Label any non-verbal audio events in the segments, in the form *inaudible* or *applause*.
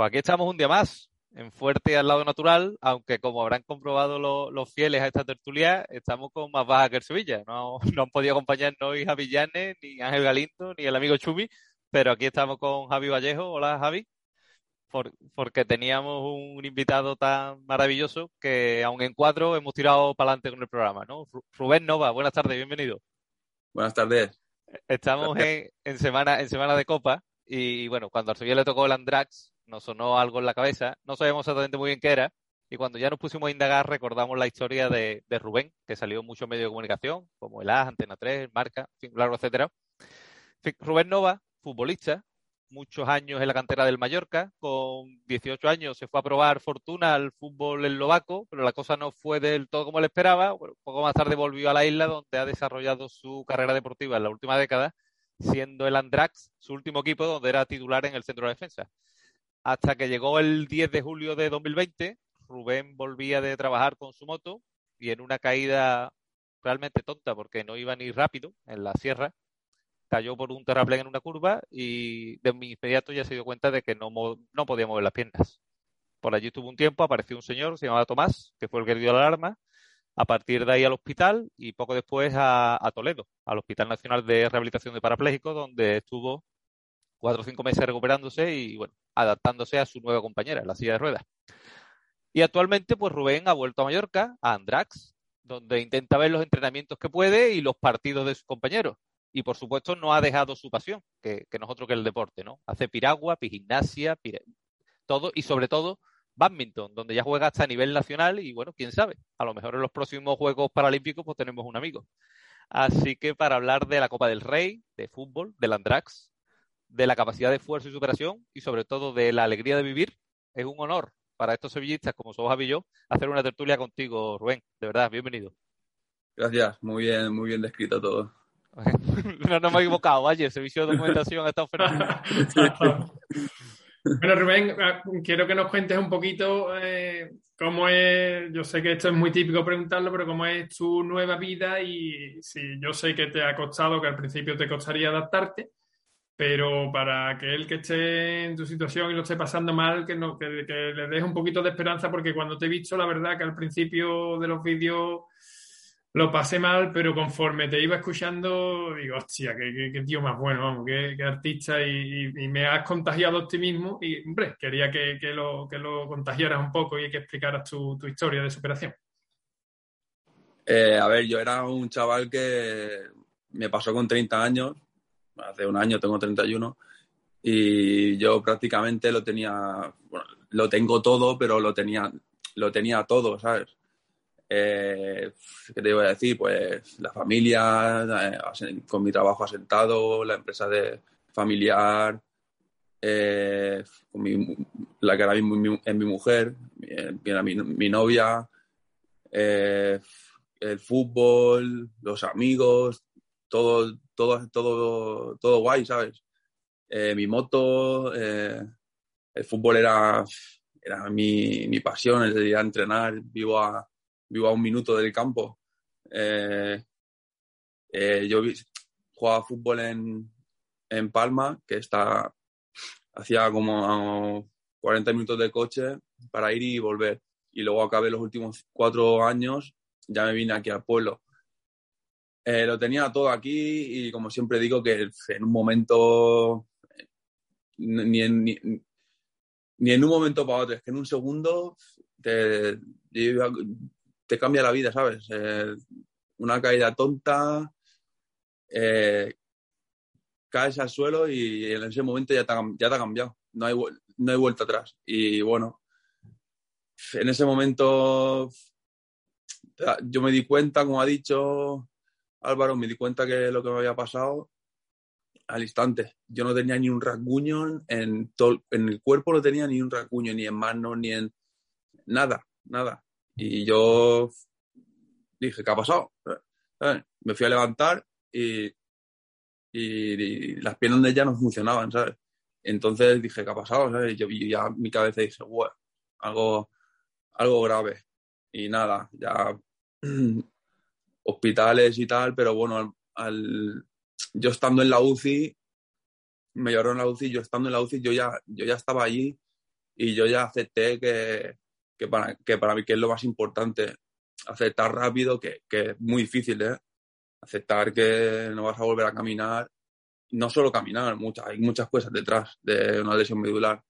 Pues aquí estamos un día más, en Fuerte al lado natural, aunque como habrán comprobado los fieles a esta tertulia, estamos con más baja que el Sevilla. No, *laughs* no han podido acompañarnos hoy Javi Llanes, ni Ángel Galindo, ni el amigo Chumi, pero aquí estamos con Javi Vallejo. Hola Javi. porque teníamos un invitado tan maravilloso que aun en cuatro hemos tirado para adelante con el programa, ¿no? Rubén Nova, buenas tardes, bienvenido. Buenas tardes. Estamos en, semana, en semana de Copa y bueno, cuando al Sevilla le tocó el Andrax, nos sonó algo en la cabeza, no sabíamos exactamente muy bien qué era, y cuando ya nos pusimos a indagar recordamos la historia de, Rubén, que salió en muchos medios de comunicación, como el AS, Antena 3, Marca, largo, etcétera. Rubén Nova, futbolista, muchos años en la cantera del Mallorca, con 18 años se fue a probar fortuna al fútbol eslovaco, pero la cosa no fue del todo como él esperaba, un poco más tarde volvió a la isla donde ha desarrollado su carrera deportiva en la última década, siendo el Andrax su último equipo donde era titular en el centro de defensa. Hasta que llegó el 10 de julio de 2020, Rubén volvía de trabajar con su moto y en una caída realmente tonta porque no iba ni rápido en la sierra, cayó por un terraplén en una curva y de inmediato ya se dio cuenta de que no, no podía mover las piernas. Por allí estuvo un tiempo, apareció un señor, se llamaba Tomás, que fue el que dio la alarma. A partir de ahí al hospital y poco después a, a Toledo, al Hospital Nacional de Rehabilitación de Parapléjicos, donde estuvo cuatro o cinco meses recuperándose y bueno, adaptándose a su nueva compañera, la silla de ruedas. Y actualmente, pues Rubén ha vuelto a Mallorca, a Andrax, donde intenta ver los entrenamientos que puede y los partidos de sus compañeros. Y por supuesto no ha dejado su pasión, que, nosotros que el deporte, ¿no? Hace piragua, gimnasia, todo y sobre todo badminton, donde ya juega hasta nivel nacional y bueno, quién sabe, a lo mejor en los próximos Juegos Paralímpicos pues tenemos un amigo. Así que para hablar de la Copa del Rey, de fútbol, del Andrax, de la capacidad de esfuerzo y superación y sobre todo de la alegría de vivir. Es un honor para estos sevillistas como somos Javi y yo hacer una tertulia contigo, Rubén. De verdad, bienvenido. Gracias, muy bien, muy bien descrito todo. *laughs* no, no me he equivocado, vaya, el servicio de documentación ha estado fenomenal. *laughs* bueno, Rubén, quiero que nos cuentes un poquito eh, cómo es, yo sé que esto es muy típico preguntarlo, pero cómo es tu nueva vida y si yo sé que te ha costado, que al principio te costaría adaptarte, pero para aquel que esté en tu situación y lo esté pasando mal, que, no, que, le des un poquito de esperanza, porque cuando te he visto, la verdad que al principio de los vídeos lo pasé mal, pero conforme te iba escuchando, digo, hostia, qué, tío más bueno, vamos, qué, artista, y, me has contagiado optimismo, y hombre, quería que, lo, que lo contagiaras un poco y que explicaras tu, tu historia de superación. Eh, a ver, yo era un chaval que me pasó con 30 años, hace un año tengo 31 y yo prácticamente lo tenía, bueno, lo tengo todo, pero lo tenía, lo tenía todo, ¿sabes? Eh, ¿Qué te iba a decir? Pues la familia, eh, con mi trabajo asentado, la empresa de familiar, eh, la que ahora mismo es mi mujer, mi, mi novia, el fútbol, los amigos, todo, todo, todo, todo guay, ¿sabes? Eh, mi moto, eh, el fútbol era, era mi, mi pasión, de ir a entrenar, vivo a, vivo a un minuto del campo. Eh, yo jugaba fútbol en, en Palma, que está, hacía como 40 minutos de coche para ir y volver. Y luego acabé los últimos cuatro años, ya me vine aquí al pueblo. Eh, lo tenía todo aquí y como siempre digo que en un momento, ni en, ni, en un momento para otro, es que en un segundo te, cambia la vida, ¿sabes? Eh, una caída tonta, eh, caes al suelo y en ese momento ya te ya te ha cambiado. No hay, no hay vuelta atrás. Y bueno, en ese momento yo me di cuenta, como ha dicho Álvaro, me di cuenta que lo que me había pasado al instante. Yo no tenía ni un rasguño en, todo, en el cuerpo, no tenía ni un rasguño, ni en manos, ni en nada, nada. Y yo dije, ¿qué ha pasado? Me fui a levantar y, y, las piernas de ella no funcionaban, ¿sabes? Entonces dije, ¿qué ha pasado? ¿sabes? Yo, y ya mi cabeza dije, bueno, algo, algo grave. Y nada, ya *clears throat* hospitales y tal, pero bueno, al, yo estando en la UCI, me lloró en la UCI, yo estando en la UCI, yo ya, yo ya estaba allí y yo ya acepté que, que, para, que para mí que es lo más importante, aceptar rápido, que, que es muy difícil, ¿eh? aceptar que no vas a volver a caminar, no solo caminar, muchas, hay muchas cosas detrás de una lesión medular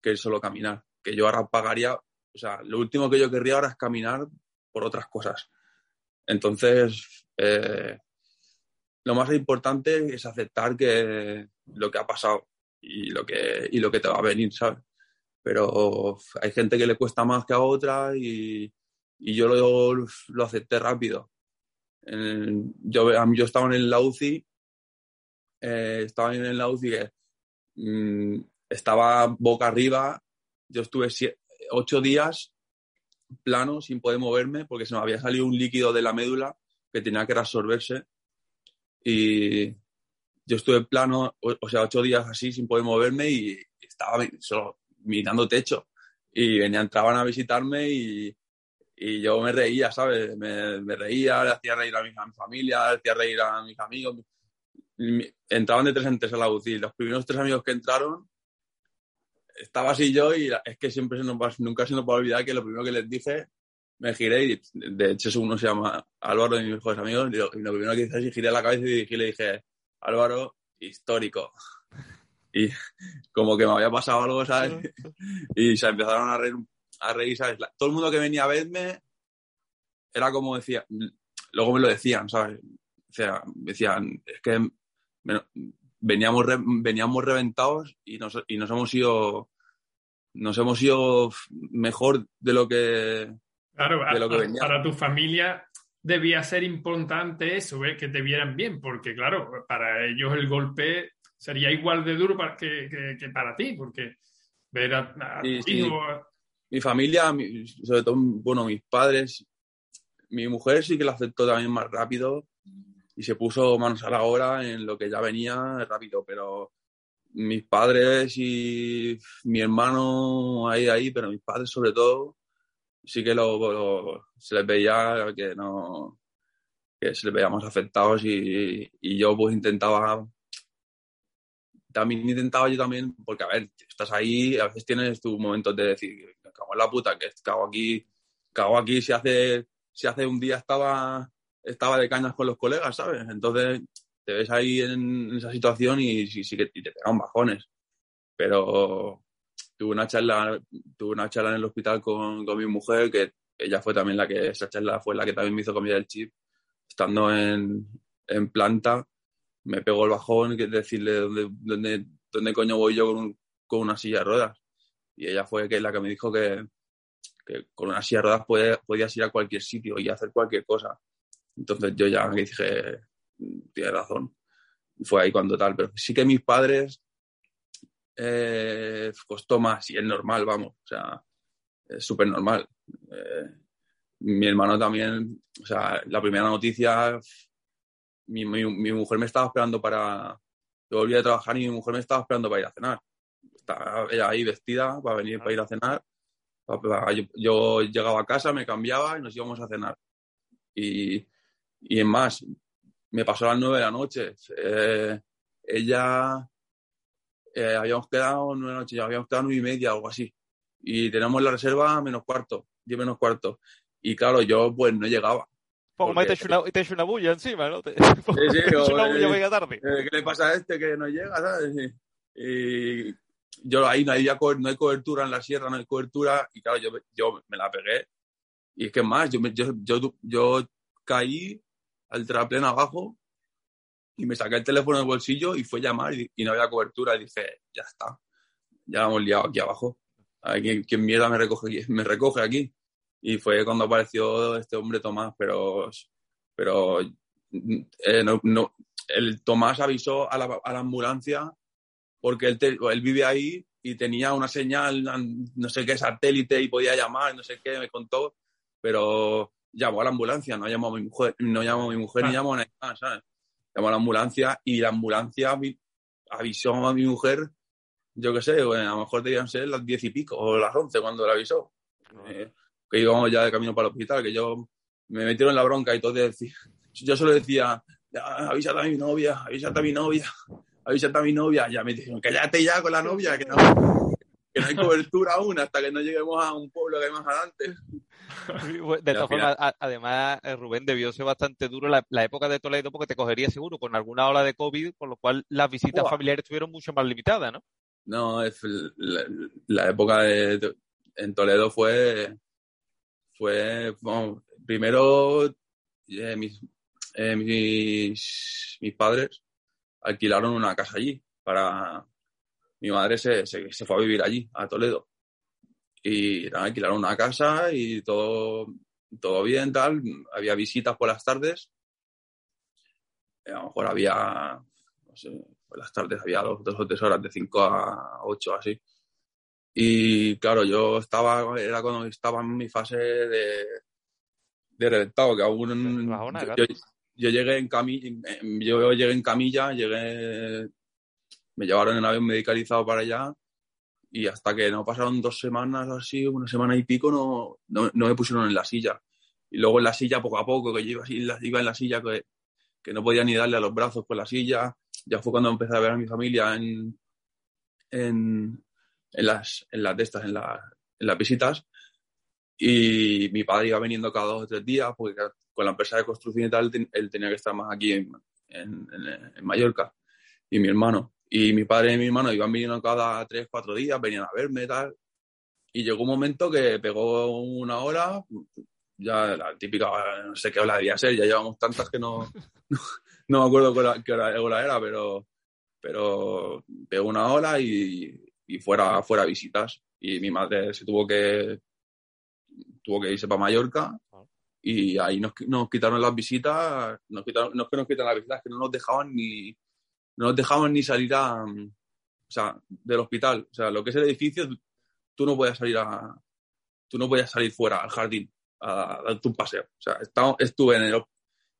que es solo caminar, que yo ahora pagaría, o sea, lo último que yo querría ahora es caminar por otras cosas. Entonces, eh, lo más importante es aceptar que lo que ha pasado y lo que, y lo que te va a venir, ¿sabes? Pero hay gente que le cuesta más que a otra y, y yo lo, lo acepté rápido yo, yo estaba en la UCI, eh, estaba en la UCI mm, estaba boca arriba, yo estuve ocho días plano sin poder moverme porque se me había salido un líquido de la médula que tenía que reabsorberse y yo estuve plano, o, sea, ocho días así sin poder moverme y estaba solo mirando techo y venían, entraban a visitarme y, y yo me reía, ¿sabes? Me, me reía, le hacía reír a mi, familia, le hacía reír a mis amigos. Entraban de tres en tres a la UCI. Los primeros tres amigos que entraron, estaba así yo y es que siempre se nos va, nunca se nos va a olvidar que lo primero que les dije, me giré y de hecho uno se llama Álvaro, de mis mejores amigos, y lo, primero que hice es giré la cabeza y le dije, Álvaro, histórico. Y como que me había pasado algo, ¿sabes? *laughs* Y se empezaron a reír a reír, ¿sabes? todo el mundo que venía a verme era como decía, luego me lo decían, ¿sabes? O sea, decían, es que veníamos, veníamos reventados y nos, y nos hemos ido nos hemos ido mejor de lo que claro, de lo que venía. para tu familia debía ser importante eso, ¿eh? que te vieran bien, porque claro, para ellos el golpe sería igual de duro que, que, para ti, porque ver a, mi familia, sobre todo, bueno, mis padres, mi mujer sí que lo aceptó también más rápido y se puso manos a la obra en lo que ya venía rápido, pero mis padres y mi hermano ahí, ahí, pero mis padres sobre todo, sí que lo, se les veía que no, que se les veía más afectados y, y yo pues intentaba también intentaba yo también, porque a ver, estás ahí, a veces tienes tus momentos de decir, cago en la puta, que cago aquí, cago aquí si hace, si hace un día estaba, estaba de cañas con los colegas, ¿sabes? Entonces te ves ahí en, esa situación y sí, sí que te pegan bajones. Pero tuve una charla, tuve una charla en el hospital con, con mi mujer, que ella fue también la que, esa charla fue la que también me hizo cambiar el chip, estando en, en planta, me pegó el bajón, que decirle dónde, dónde, dónde coño voy yo con, con una silla de ruedas y ella fue que la que me dijo que, con una silla de ruedas podías ir a cualquier sitio y hacer cualquier cosa. Entonces yo ya dije, tiene razón. Fue ahí cuando tal, pero sí que mis padres eh, costó más y es normal, vamos, o sea, es súper normal. Eh, mi hermano también, o sea, la primera noticia, mi, mi, mujer me estaba esperando para, yo volví a trabajar y mi mujer me estaba esperando para ir a cenar ella ahí vestida para venir para ir a cenar. Yo, llegaba a casa, me cambiaba y nos íbamos a cenar. Y, y en más, me pasó a las nueve de la noche. Eh, ella eh, habíamos quedado nueve de la noche, habíamos quedado nueve y media, algo así. Y tenemos la reserva menos cuarto, diez menos cuarto. Y claro, yo pues no llegaba. Porque... Te he una, te una bulla encima, ¿no? Te... *laughs* Sí, sí, una bulla tarde. Eh, ¿Qué le pasa a este que no llega, sabes? Y, yo ahí no hay, no hay cobertura en la sierra, no hay cobertura, y claro, yo, yo me la pegué. Y es que más, yo, yo, yo, yo caí al terraplén abajo y me saqué el teléfono del bolsillo y fue a llamar y, no había cobertura. Y dije, ya está, ya hemos liado aquí abajo. A ver, ¿quién, mierda me recoge, me recoge aquí? Y fue cuando apareció este hombre Tomás, pero, pero eh, no, el Tomás avisó a la, a la ambulancia porque él, él, vive ahí y tenía una señal, no sé qué, satélite y podía llamar, no sé qué, me contó, pero llamó a la ambulancia, no llamó a mi mujer, no llamó a mi mujer ni llamó a nadie más, ¿sabes? Llamó a la ambulancia y la ambulancia avisó a mi mujer, yo qué sé, a lo mejor debían ser las diez y pico o las once cuando la avisó. Eh, que íbamos ya de camino para el hospital, que yo me metieron en la bronca y todo decía, yo solo decía, avísate a mi novia, avísate a mi novia, avísate a mi novia. Ya me dijeron, cállate ya con la novia, que no, que no hay cobertura aún hasta que no lleguemos a un pueblo que hay más adelante. *laughs* De todas formas, además, eh, Rubén, debió ser bastante duro la, época de Toledo porque te cogería seguro con alguna ola de COVID, con lo cual las visitas familiares estuvieron mucho más limitadas, ¿no? No, es la, época de, en Toledo fue, fue primero eh, mis, eh, mis, mis, padres alquilaron una casa allí para... Mi madre se, se, se fue a vivir allí, a Toledo y alquilaron una casa y todo, todo bien, tal. Había visitas por las tardes. A lo mejor había, no sé, por las tardes había dos, dos o tres horas, de cinco a ocho, así. Y claro, yo estaba, era cuando estaba en mi fase de, de reventado, que aún. yo, yo, llegué en camilla, yo llegué en camilla, llegué, me llevaron en avión medicalizado para allá y hasta que no pasaron dos semanas así, una semana y pico, no, no, me pusieron en la silla. Y luego en la silla, poco a poco, que yo iba, así, iba en la silla, que, que, no podía ni darle a los brazos por la silla. Ya fue cuando empecé a ver a mi familia en, en, en las, en las de estas, en, la, en las visitas. Y mi padre iba viniendo cada dos o tres días, porque con la empresa de construcción y tal, él tenía que estar más aquí en, en, en Mallorca. Y mi hermano. Y mi padre y mi hermano iban viniendo cada tres, cuatro días, venían a verme y tal. Y llegó un momento que pegó una hora, ya la típica, no sé qué hora debía ser, ya llevamos tantas que no, *laughs* no, me acuerdo qué hora, era, pero, pero pegó una hora y, y fuera, fuera visitas. Y mi madre se tuvo que, tuvo que irse para Mallorca y ahí nos, nos quitaron las visitas, nos quitaron, no es que nos quitaron las visitas, que no nos dejaban ni, no nos dejaban ni salir a, o sea, del hospital. O sea, lo que es el edificio, tú no podías salir a, tú no podías salir fuera al jardín a, darte un paseo. O sea, estuve en el,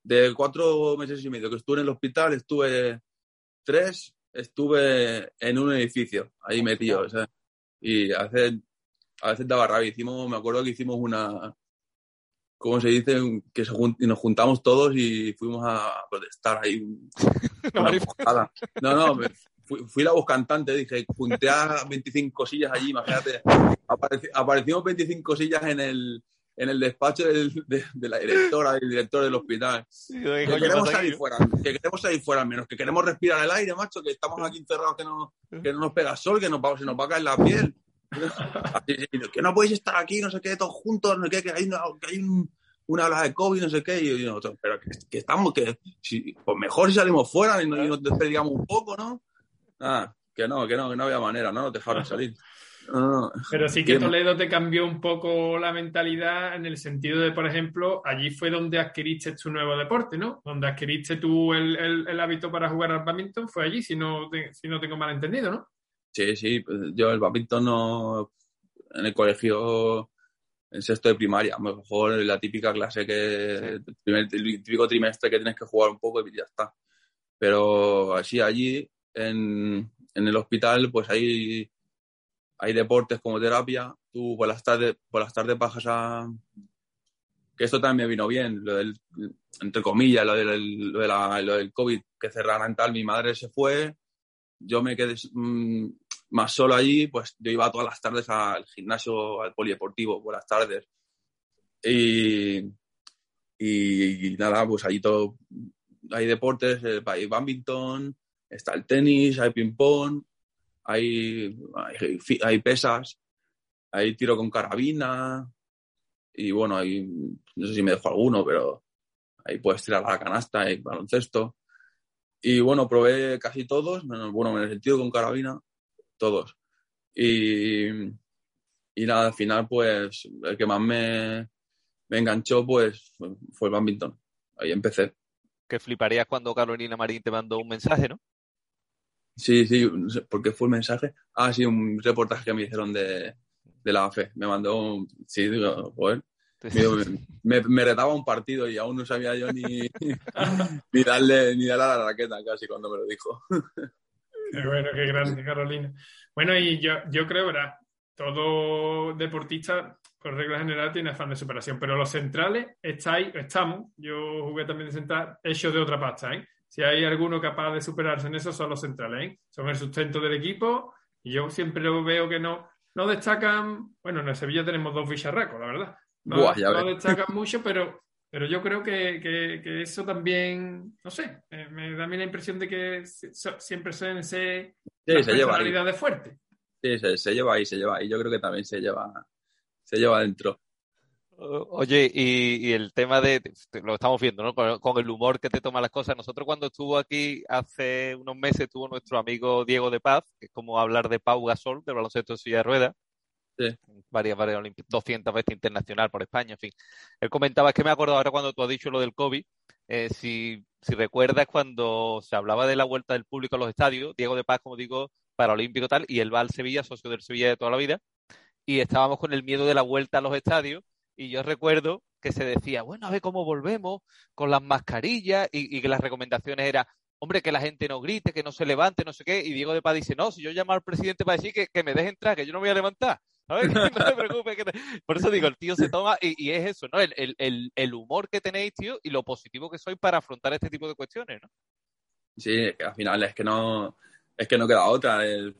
de cuatro meses y medio que estuve en el hospital, estuve tres, estuve en un edificio, ahí metido. O sea, y a veces, a veces daba rabia. Hicimos, me acuerdo que hicimos una, ¿cómo se dice? Que nos juntamos todos y fuimos a protestar ahí. *laughs* no, no, fui, la voz cantante, dije, junté a 25 sillas allí, imagínate. aparecimos 25 sillas en el, en el despacho de, la directora, del director del hospital. que queremos salir fuera, que queremos salir fuera menos, que queremos respirar el aire, macho, que estamos aquí encerrados, que no, que no nos pega sol, que nos, se nos va a caer la piel que no podéis estar aquí, no sé qué, todos juntos, no sé qué, que hay una, que hay una ola de COVID, no sé qué, y, nosotros, pero que, estamos, que si, pues mejor si salimos fuera y, nos despedíamos un poco, ¿no? Ah, que no, que no, que no había manera, ¿no? Nos dejaron salir. Pero sí que Toledo te cambió un poco la mentalidad en el sentido de, por ejemplo, allí fue donde adquiriste tu nuevo deporte, ¿no? Donde adquiriste tú el, el, hábito para jugar al badminton, fue allí, si no, si no tengo mal entendido, ¿no? Sí, sí, pues, yo el badminton no, en el colegio, en sexto de primaria, a lo mejor la típica clase que, el, típico trimestre que tienes que jugar un poco y ya está. Pero así allí, en, en el hospital, pues hay, hay deportes como terapia, tú por las tardes, por las tardes bajas a, que esto también me vino bien, lo del, entre comillas, lo del, lo, de la, lo del COVID, que cerraran tal, mi madre se fue, yo me quedé mm, más solo allí, pues yo iba todas las tardes al gimnasio, al polideportivo, por las tardes. Y, y, nada, pues allí todo, hay deportes, eh, hay badminton, está el tenis, hay ping-pong, hay, hay, pesas, hay tiro con carabina, y bueno, hay, no sé si me dejo alguno, pero ahí puedes tirar a la canasta, hay baloncesto. Y bueno, probé casi todos, menos, bueno, en el sentido con carabina, todos. Y, y nada, al final, pues, el que más me, me enganchó, pues, fue el badminton. Ahí empecé. Que fliparías cuando Carolina Marín te mandó un mensaje, ¿no? Sí, sí, ¿por qué fue el mensaje? Ah, sí, un reportaje que me hicieron de, de la AFE. Me mandó un... Sí, digo, joder. Me, me, retaba un partido y aún no sabía yo ni, *laughs* ni, darle, ni darle a la raqueta casi cuando me lo dijo. Qué bueno, qué grande, Carolina. Bueno, y yo, yo creo, ¿verdad? Todo deportista, por regla general, tiene afán de superación, pero los centrales estáis, estamos, yo jugué también de central, hechos de otra pasta, ¿eh? Si hay alguno capaz de superarse en eso, son los centrales, ¿eh? Son el sustento del equipo y yo siempre veo que no, no destacan, bueno, en el Sevilla tenemos dos bicharracos, la verdad. No, destacan *laughs* mucho, pero, pero yo creo que, que, eso también, no sé, eh, me da a mí la impresión de que siempre suelen ser sí, se lleva de fuerte. Sí, se, se, lleva ahí, se lleva ahí. Yo creo que también se lleva, se lleva adentro. Oye, y, el tema de, lo estamos viendo, ¿no? Con, el humor que te toma las cosas. Nosotros cuando estuvo aquí hace unos meses, estuvo nuestro amigo Diego de Paz, que es como hablar de Pau Gasol, del baloncesto de silla de ruedas. Sí. Varias, varias 200 veces internacional por España, en fin. Él comentaba, es que me acuerdo ahora cuando tú has dicho lo del COVID, eh, si, si recuerdas cuando se hablaba de la vuelta del público a los estadios, Diego de Paz, como digo, paralímpico tal, y él va al Sevilla, socio del Sevilla de toda la vida, y estábamos con el miedo de la vuelta a los estadios y yo recuerdo que se decía, bueno, a ver cómo volvemos con las mascarillas y, que las recomendaciones eran, hombre, que la gente no grite, que no se levante, no sé qué. Y Diego de Paz dice, no, si yo llamo al presidente para decir que, me deje entrar, que yo no voy a levantar. ¿Sabes? *laughs* no se preocupe. Por eso digo, el tío se toma, y, es eso, ¿no? El, el, el, humor que tenéis, tío, y lo positivo que sois para afrontar este tipo de cuestiones, ¿no? Sí, al final es que no, es que no queda otra. hay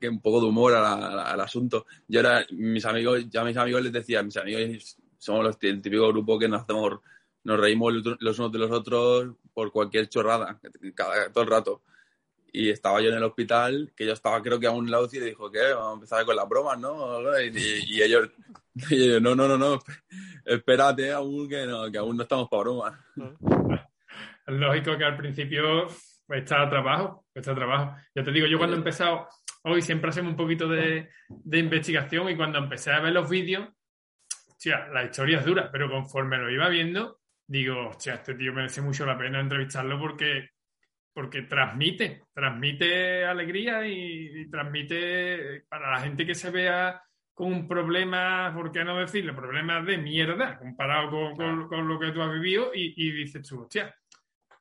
que un poco de humor al, asunto. Yo era, mis amigos, ya mis amigos les decía, mis amigos somos los, el típico grupo que nos hacemos, nos reímos los unos de los otros por cualquier chorrada, cada, todo el rato. Y estaba yo en el hospital, que yo estaba creo que a un lado y dijo, ¿qué? Vamos a empezar con las bromas, ¿no? *laughs* Y, ellos, no, no, no, no, espérate aún que, no, que aún no estamos para bromas. Lógico que al principio está trabajo, está trabajo. Ya te digo, yo cuando he empezado, hoy siempre hacemos un poquito de, investigación y cuando empecé a ver los vídeos, hostia, la historia es dura, pero conforme lo iba viendo, digo, hostia, este tío merece mucho la pena entrevistarlo porque, porque transmite, transmite alegría y, transmite para la gente que se vea con un problema, ¿por qué no decirlo? Problemas de mierda comparado con, lo que tú has vivido y, y dices tú, hostia,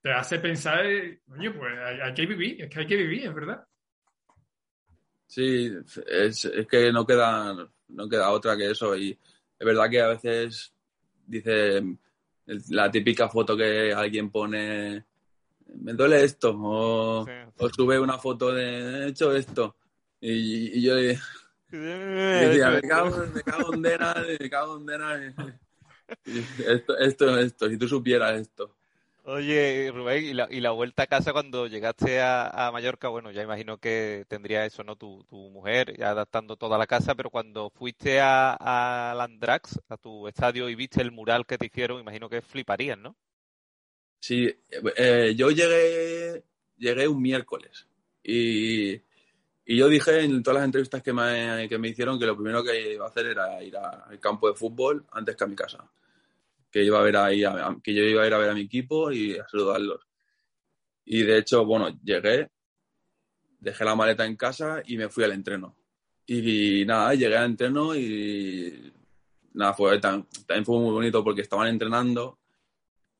te hace pensar, oye, pues hay, que vivir, es que hay que vivir, es verdad. Sí, es, que no queda, no queda otra que eso. Y es verdad que a veces dice la típica foto que alguien pone, me duele esto, o, sube una foto de he hecho esto. Y, yo le, decía, me cago, me cago en Dena, me cago en Dena. Esto, esto, esto, si tú supieras esto. Oye, Rubén, ¿y la, y la vuelta a casa cuando llegaste a, Mallorca? Bueno, ya imagino que tendría eso, ¿no? Tu, tu mujer, ya adaptando toda la casa, pero cuando fuiste a, a Landrax, a tu estadio, y viste el mural que te hicieron, imagino que fliparían, ¿no? Sí, eh, yo llegué, llegué un miércoles y, y, yo dije en todas las entrevistas que me, que me hicieron que lo primero que iba a hacer era ir al campo de fútbol antes que a mi casa que iba a ver ahí, que yo iba a ir a ver a mi equipo y a saludarlos. Y de hecho, bueno, llegué, dejé la maleta en casa y me fui al entreno. Y, nada, llegué al entreno y nada, fue también fue muy bonito porque estaban entrenando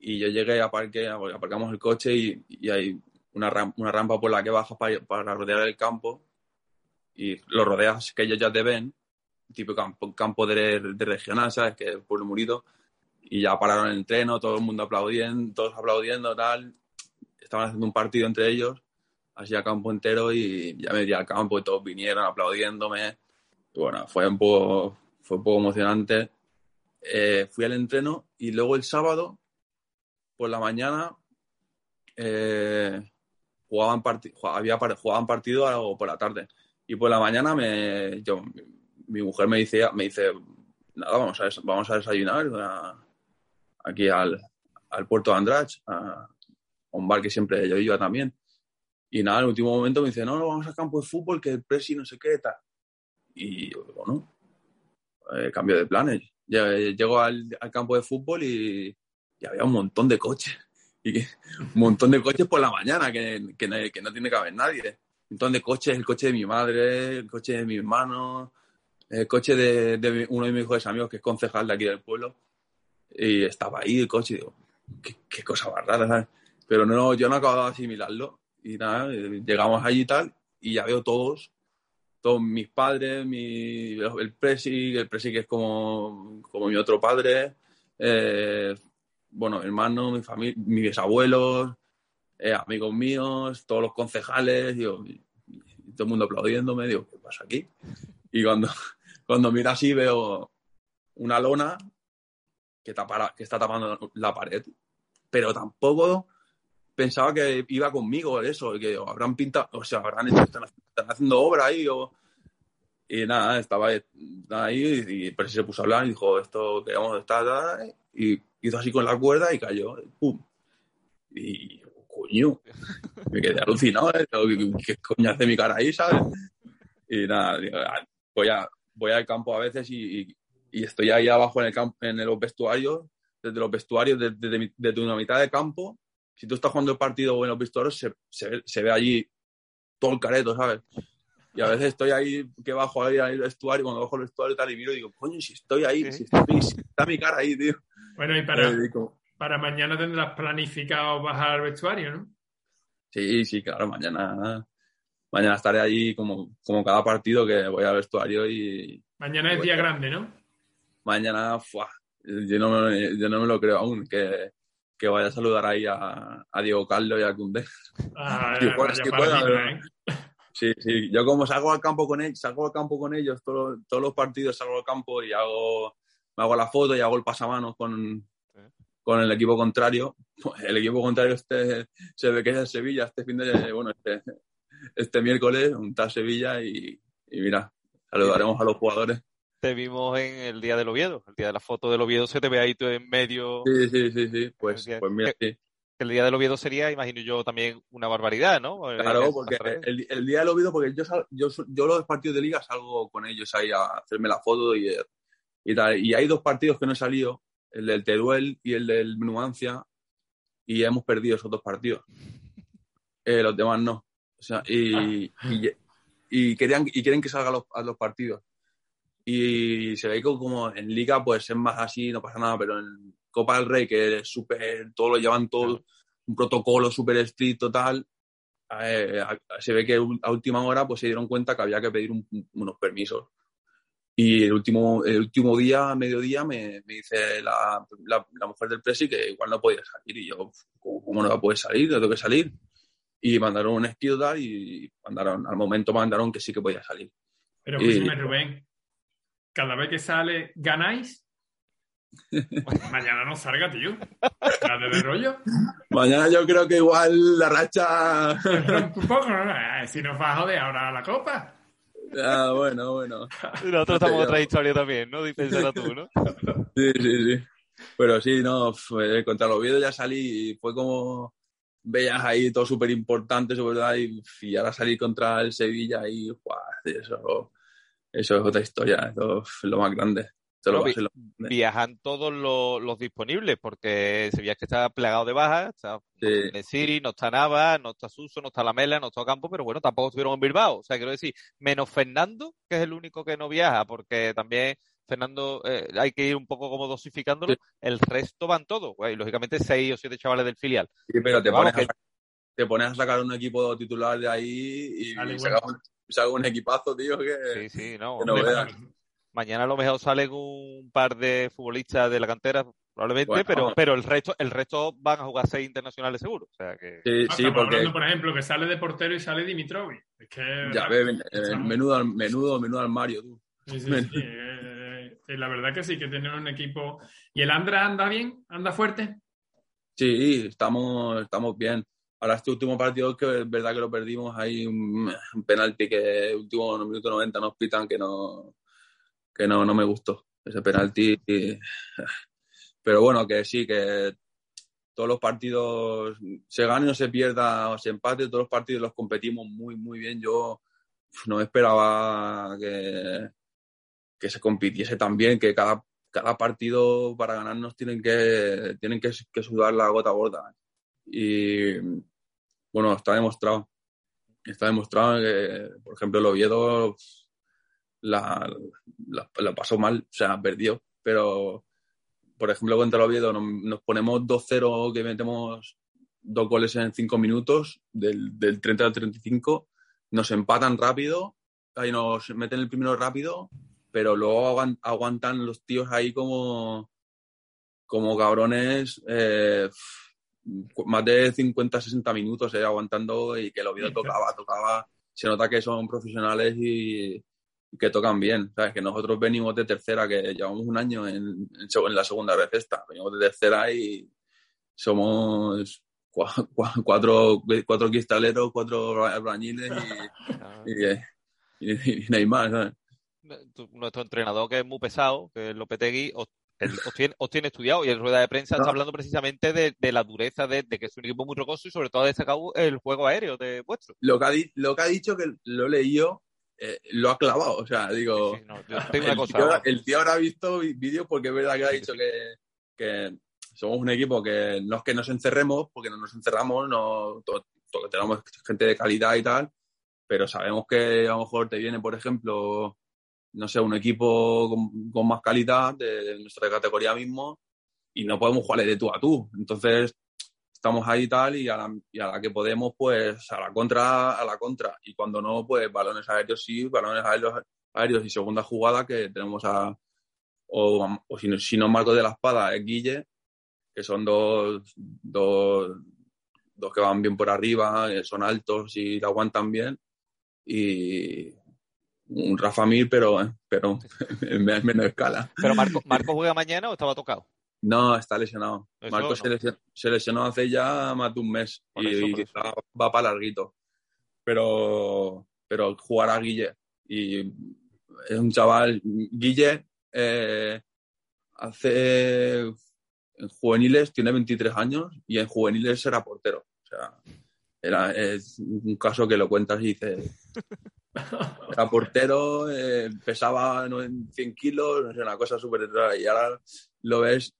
y yo llegué a parque, aparcamos el coche y, hay una, una, rampa por la que bajas para, rodear el campo y lo rodeas que ellos ya te ven, tipo campo, campo de, de regional, ¿sabes? Que es por el murito y ya pararon el entreno, todo el mundo aplaudiendo, todos aplaudiendo, tal. Estaban haciendo un partido entre ellos, así a campo entero y ya me di al campo y todos vinieron aplaudiéndome. Y bueno, fue un poco, fue un poco emocionante. Eh, fui al entreno y luego el sábado, por la mañana, eh, jugaban, había, jugaban partido algo por la tarde. Y por la mañana me, yo, mi mujer me dice, me dice nada, vamos a, vamos a desayunar aquí al, al puerto de Andrach, un bar que siempre yo iba también. Y nada, en el último momento me dice, no, no, vamos al campo de fútbol, que el presi no sé qué, tal. Y yo, bueno, eh, cambio de planes. Llego al, al campo de fútbol y, y, había un montón de coches. Y un montón de coches por la mañana, que, que, no, tiene que haber nadie. Un montón de coches, el coche de mi madre, el coche de mi hermano, el coche de, uno de mis mejores amigos, que es concejal de aquí del pueblo. Y estaba ahí el coche y digo, qué, qué cosa más rara, ¿sabes? Pero no, yo no acababa de asimilarlo. Y nada, llegamos allí y tal, y ya veo todos, todos mis padres, mi, el presi, el presi que es como, como mi otro padre, eh, bueno, hermanos, mi familia, mis bisabuelos, eh, amigos míos, todos los concejales, digo, y, y todo el mundo aplaudiéndome, digo, ¿qué pasa aquí? Y cuando, *laughs* cuando miro así veo una lona que, tapara, que está tapando la pared, pero tampoco pensaba que iba conmigo eso, que habrán pintado, o sea, habrán hecho, están, haciendo obra ahí o... Y nada, estaba ahí y, pero se puso a hablar y dijo, esto que vamos a estar, y hizo así con la cuerda y cayó, ¡pum! Y, coño, me quedé alucinado, ¿eh? ¿qué coño hace mi cara ahí, sabes? Y nada, voy, a, voy al campo a veces y, y estoy ahí abajo en, el campo, en los vestuarios, desde los vestuarios, desde, desde, desde una mitad de campo, si tú estás jugando el partido o en los vestuarios, se, se, se, ve allí todo el careto, ¿sabes? Y a veces estoy ahí, que bajo ahí al vestuario, cuando bajo el vestuario y tal, y miro y digo, coño, si estoy ahí, ¿Sí? si, estoy, si, está mi cara ahí, tío. Bueno, y para, para mañana tendrás planificado bajar al vestuario, ¿no? Sí, sí, claro, mañana, mañana estaré ahí como, como cada partido que voy al vestuario y... Mañana es día grande, ¿no? Mañana, fuah, yo no, me, yo no me lo creo aún, que que vaya a saludar ahí a, a Diego Carlos y a Cundé. Ah, *laughs* puedo, ¿eh? Sí, sí. Yo como salgo al campo con ellos, salgo al campo con ellos, todos, todos los partidos salgo al campo y hago, me hago la foto y hago el pasamanos con, con el equipo contrario. El equipo contrario este se ve que es el Sevilla este fin de bueno, este, este miércoles, un tal Sevilla y, y mira, saludaremos a los jugadores te vimos en el día del Oviedo. El día de la foto del Oviedo se te ve ahí tú en medio. Sí, sí, sí, sí. Pues, pues mira, sí. El día del Oviedo sería, imagino yo, también una barbaridad, ¿no? Claro, porque el, el, día del Oviedo, porque yo, yo, yo los partidos de liga salgo con ellos ahí a hacerme la foto y, y tal. Y hay dos partidos que no he salido, el del Teruel y el del Nuancia, y hemos perdido esos dos partidos. Eh, los demás no. O sea, y, y, y, querían, y quieren que salga los, a los partidos y se ve que como en liga pues es más así, no pasa nada, pero en Copa del Rey que es súper, todo lo llevan todo, un protocolo súper estricto tal, eh, se ve que a última hora pues se dieron cuenta que había que pedir un, unos permisos. Y el último, el último día, mediodía, me, me dice la, la, la, mujer del presi que igual no podía salir. Y yo, ¿cómo, cómo no va a poder salir? Tengo que salir. Y mandaron un esquido tal y mandaron, al momento mandaron que sí que podía salir. Pero escúchame, Rubén, cada vez que sale ganáis, *laughs* mañana no salga, tío. De rollo. Mañana yo creo que igual la racha. Un poco, ¿no? Si nos va a joder ahora la copa. Ah, bueno, bueno. *laughs* Nosotros estamos en otra historia también, ¿no? Dices tú, ¿no? *laughs* Sí, sí, sí. Pero sí, no, fue, contra el Oviedo ya salí y fue como veías ahí todo súper importante, verdad, y, y ahora salir contra el Sevilla y, ¡guau! Eso, eso es otra historia, eso es lo más grande. No, vi, viajan todos los, los, disponibles, porque Sevilla es que está plegado de baja, está sí. Siri, no está Nava, no está Suso, no está Lamela, no está Campo, pero bueno, tampoco estuvieron en Bilbao. O sea, quiero decir, menos Fernando, que es el único que no viaja, porque también Fernando eh, hay que ir un poco como dosificándolo, sí. el resto van todos, y lógicamente seis o siete chavales del filial. Sí, pero te, pones, a, te pones a sacar un equipo titular de ahí y, vale, bueno. un, salga un equipazo, tío, que, sí, sí, no, que no veas. Mañana a lo mejor salen un par de futbolistas de la cantera, probablemente, bueno, pero, pero el resto, el resto van a jugar seis internacionales seguro. O sea que... Sí, ah, sí, porque... hablando, por ejemplo, que sale de portero y sale Dimitrovic. Es que, ya ves, eh, menudo, menudo, menudo armario, tú. Sí, sí, sí. Eh, eh, la verdad que sí, que tienen un equipo. ¿Y el Andra anda bien? ¿Anda fuerte? Sí, estamos, estamos bien. Ahora este último partido que es verdad que lo perdimos, hay un, un penalti que último minuto 90 nos pitan que no que no, no me gustó ese penalti. Pero bueno, que sí, que todos los partidos se gane o se pierda o se empate, todos los partidos los competimos muy, muy bien. Yo no esperaba que, que se compitiese tan bien, que cada, cada partido para ganarnos tienen que, tienen que, sudar la gota gorda. Y bueno, está demostrado. Está demostrado que, por ejemplo, el Oviedo la, la, pasó mal, o sea, perdió, pero por ejemplo, contra el Oviedo nos, ponemos 2-0 que metemos dos goles en cinco minutos, del, del 30 al 35, nos empatan rápido, ahí nos meten el primero rápido, pero luego aguantan los tíos ahí como, como cabrones eh, más de 50, 60 minutos eh, aguantando y que el Oviedo tocaba, tocaba. Se nota que son profesionales y, que tocan bien. ¿sabes? Que nosotros venimos de tercera, que llevamos un año en, en la segunda vez esta. Venimos de tercera y somos cuatro, cuatro cristaleros, cuatro albañiles *laughs* y, y, y, no hay más. ¿sabes? Nuestro entrenador, que es muy pesado, que es Lopetegui, os, tiene, os tiene estudiado y en rueda de prensa está hablando precisamente de, la dureza de, que es un equipo muy rocoso y sobre todo ha destacado el juego aéreo de vuestro. Lo que ha, lo que ha dicho, que lo leí yo, eh, lo ha clavado. O sea, digo, el, tío, habrá visto vídeos porque es verdad que ha dicho que, somos un equipo que no es que nos encerremos, porque no nos encerramos, no tenemos gente de calidad y tal, pero sabemos que a lo mejor te viene, por ejemplo, no sé, un equipo con, más calidad de, nuestra categoría mismo y no podemos jugarle de tú a tú. Entonces, estamos ahí tal y a, la, y a la que podemos, pues a la contra, a la contra. Y cuando no, pues balones aéreos sí, balones aéreos, aéreos y segunda jugada que tenemos a, o, si, no, si no Marco de la Espada, es Guille, que son dos, dos, dos que van bien por arriba, son altos y la aguantan bien. Y un Rafa Mir, pero, pero *laughs* en menos escala. ¿Pero Marco, Marco juega mañana o estaba tocado? No, está lesionado. Marcos se, lesionó, hace ya más de un mes y, Va, para larguito. Pero, pero jugará Guille. Y es un chaval. Guille eh, hace. En juveniles tiene 23 años y en juveniles era portero. O sea, era, es un caso que lo cuentas y dices. *laughs* Era portero, eh, pesaba 100 kilos, una cosa súper rara. Y ahora lo ves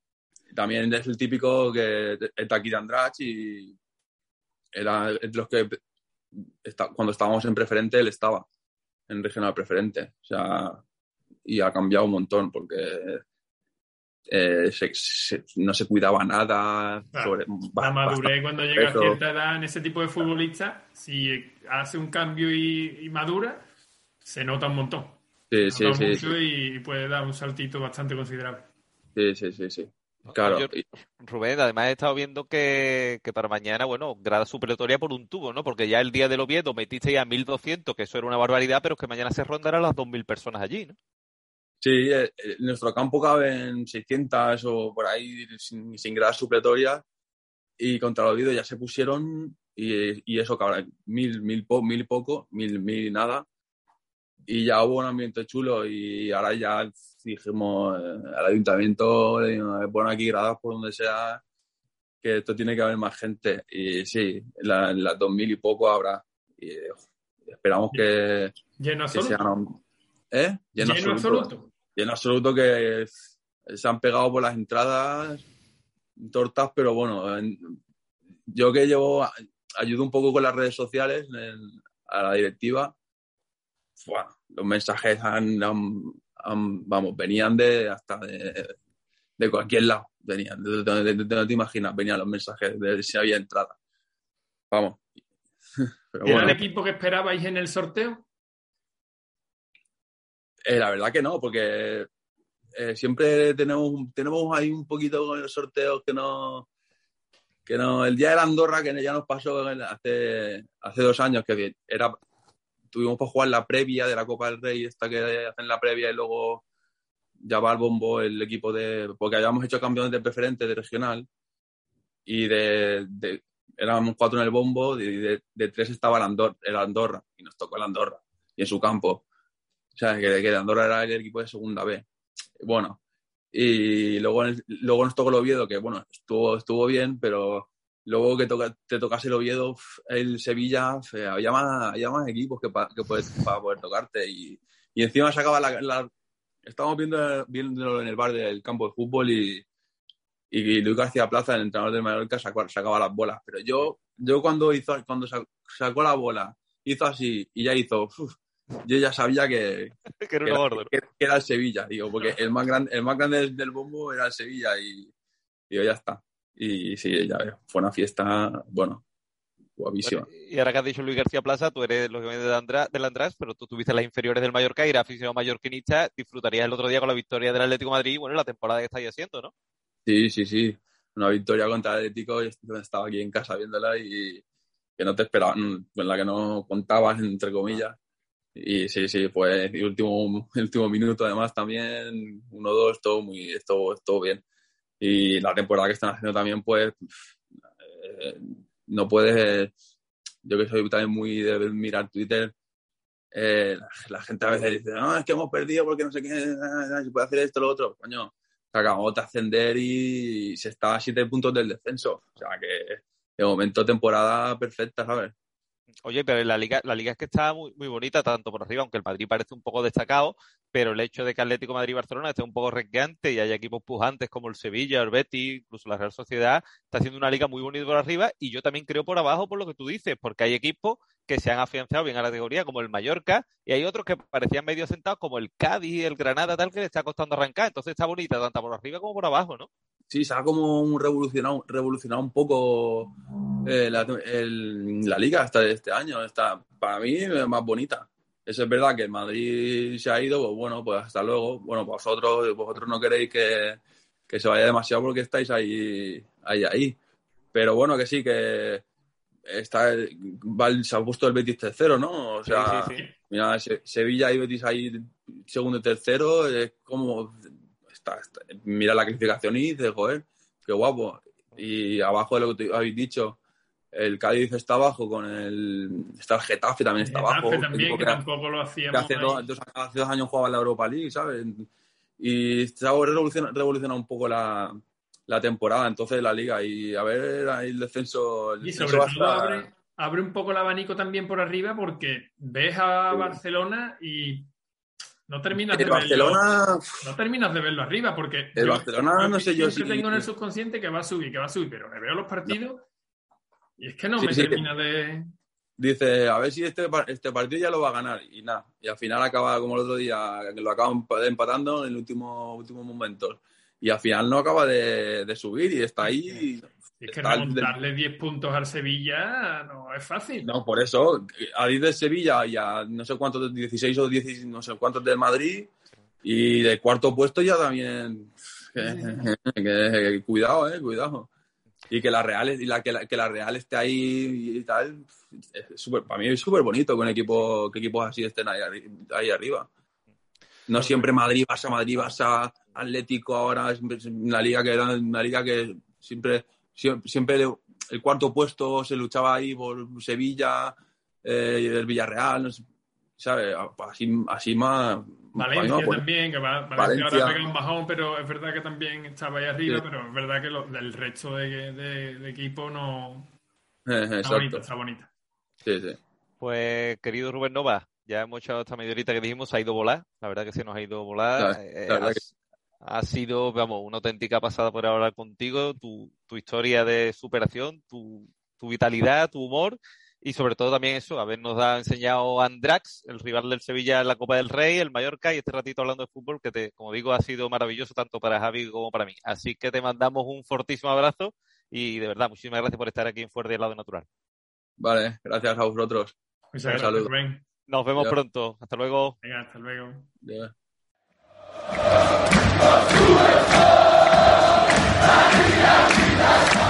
también es el típico que está aquí de Andrach y era de los que cuando estábamos en preferente él estaba en regional preferente. O sea, y ha cambiado un montón porque eh, no se cuidaba nada. sobre, la madurez cuando llega a cierta edad en ese tipo de futbolista, si hace un cambio y, madura, se nota un montón. Sí, sí, sí, y puede dar un saltito bastante considerable. Sí, sí, sí, sí. Claro. Rubén, además he estado viendo que, para mañana, bueno, grada supletoria por un tubo, ¿no? Porque ya el día del Oviedo metiste ya 1.200, que eso era una barbaridad, pero que mañana se rondarán las 2.000 personas allí, ¿no? Sí, eh, eh, nuestro campo cabe en 600 o por ahí sin, sin gradas supletorias y contra el Oviedo ya se pusieron y, eso cabrá mil, mil, mil y poco, mil, mil nada y ya hubo un ambiente chulo y ahora ya dijimos eh, al ayuntamiento le ponen aquí gradas por donde sea que esto tiene que haber más gente y sí, en, las 2000 y poco habrá. Y esperamos que, lleno absoluto. ¿eh? lleno, absoluto. lleno absoluto que se han pegado por las entradas tortas pero bueno yo que llevo ayudo un poco con las redes sociales a la directiva. Los mensajes han, vamos, venían de hasta de, cualquier lado, venían, de, no te imaginas, venían los mensajes de si había entrada. Vamos. *laughs* ¿Era el equipo que esperabais en el sorteo? Eh, la verdad que no, porque eh, siempre tenemos, tenemos ahí un poquito con los sorteos que no, que no, el día de la Andorra que ya nos pasó hace, hace dos años, que era, tuvimos para jugar la previa de la Copa del Rey, esta que hacen la previa y luego ya va al bombo el equipo de. Porque habíamos hecho campeones de preferente, de regional, y de, éramos cuatro en el bombo, y de, tres estaba el Andorra, el Andorra, y nos tocó el Andorra, y en su campo. O sea, que, que el Andorra era el equipo de segunda B. Bueno, Y luego, luego nos tocó el Oviedo, que bueno, estuvo, estuvo bien, pero luego que toca, te tocase el Oviedo, el Sevilla, había más, había más equipos que, que puedes, para poder tocarte. Y, y encima sacaba la, la, Estábamos viendo, viéndolo en el bar del campo de fútbol y, y Luis García Plaza, el entrenador del Mallorca, sacaba las bolas. Pero yo, yo cuando hizo, cuando sacó la bola, hizo así y ya hizo, yo ya sabía que, *laughs* que, era, que, era, el Sevilla, digo, porque el más grande, el más grande del bombo era el Sevilla y, y ya está. Y sí, ya ves, fue una fiesta, bueno, guapísima. y ahora que has dicho Luis García Plaza, tú eres lógicamente de András, del András, pero tú tuviste las inferiores del Mallorca y eras aficionado mallorquinista, disfrutarías el otro día con la victoria del Atlético de Madrid y bueno, la temporada que estáis haciendo, ¿no? Sí, sí, sí. Una victoria contra el Atlético, estaba aquí en casa viéndola y que no te esperaban, con la que no contabas, entre comillas. Y sí, sí, pues el último, último minuto además también, uno, dos, todo muy, esto, todo bien. Y la temporada que están haciendo también, pues, eh, no puedes, yo que soy también muy de mirar Twitter, eh, la, gente a veces dice, no, es que hemos perdido porque no sé qué, se puede hacer esto, lo otro. Coño, acabamos de ascender y se está a siete puntos del descenso. O sea que de momento temporada perfecta, ¿sabes? Oye, pero la liga, la liga es que está muy, bonita, tanto por arriba, aunque el Madrid parece un poco destacado, pero el hecho de que Atlético Madrid y Barcelona esté un poco resqueante y haya equipos pujantes como el Sevilla, el Betis, incluso la Real Sociedad, está haciendo una liga muy bonita por arriba y yo también creo por abajo por lo que tú dices, porque hay equipos que se han afianzado bien a la categoría, como el Mallorca, y hay otros que parecían medio sentados, como el Cádiz, el Granada, tal, que le está costando arrancar. Entonces está bonita tanto por arriba como por abajo, ¿no? Sí, se ha como revolucionado, revolucionado un poco eh, la, la, liga hasta este año. Está, para mí más bonita. Eso es verdad que el Madrid se ha ido, pues bueno, pues hasta luego. Bueno, vosotros, vosotros no queréis que, que se vaya demasiado porque estáis ahí, ahí, ahí. Pero bueno, que sí, que está se ha puesto el Betis tercero, ¿no? O sea, mira, Sevilla y Betis ahí segundo y tercero, es como está, mira la clasificación y dices, joder, qué guapo. Y abajo de lo que habéis dicho, el Cádiz está abajo con el. Está el Getafe también está abajo. también, que, tampoco lo hacíamos. hace, dos, hace dos años jugaba en la Europa League, ¿sabes? Y se ha revolucionado un poco la, la temporada, entonces la liga. Y a ver ahí el descenso. y sobre todo abre, abre, un poco el abanico también por arriba porque ves a Barcelona y no terminas de Barcelona... verlo. No terminas de verlo arriba porque. El Barcelona no sé yo si. tengo en el subconsciente que va a subir, que va a subir, pero me veo los partidos y es que no me termina de. Dice, a ver si este, este partido ya lo va a ganar. Y nada. Y al final acaba como el otro día, que lo acaban empatando en el último, último momento y al final no acaba de, subir y está ahí. Es que remontarle 10 puntos al Sevilla no es fácil. No, por eso, a 10 de Sevilla y a no sé cuántos, 16 o 16, no sé cuántos del Madrid y de cuarto puesto ya también. *laughs* cuidado, eh, cuidado. Y que la Real, y la, que, la, que la Real esté ahí y tal, super, para mí es súper bonito que un equipo, que equipos así estén ahí, ahí arriba. No siempre Madrid, vas a Madrid, vas a Atlético ahora, es una liga que era una liga que siempre, siempre el cuarto puesto se luchaba ahí por Sevilla, eh, el Villarreal, ¿sabes? Así, así más. Valencia pues, también, que va, Valencia, ahora pega un bajón, pero es verdad que también estaba ahí arriba, pero es verdad que lo, el resto de, de, equipo no. Eh, está bonita, está bonita. Sí, sí. Pues, querido Rubén Nova, ya hemos echado esta media que dijimos, ha ido a volar. La verdad que se nos ha ido a volar. Eh, ha, sido, vamos, una auténtica pasada por hablar contigo, tu, tu historia de superación, tu, tu, vitalidad, tu humor y sobre todo también eso, habernos dado, enseñado Andrax, el rival del Sevilla en la Copa del Rey, el Mallorca y este ratito hablando de fútbol que, te, como digo, ha sido maravilloso tanto para Javi como para mí. Así que te mandamos un fortísimo abrazo y de verdad, muchísimas gracias por estar aquí en Fuerte y al lado natural. Vale, gracias a vosotros. Muchas gracias, saludo. Nos vemos pronto. Hasta luego. Venga, hasta luego. Atua, Atua, Atua, Atua, Atua,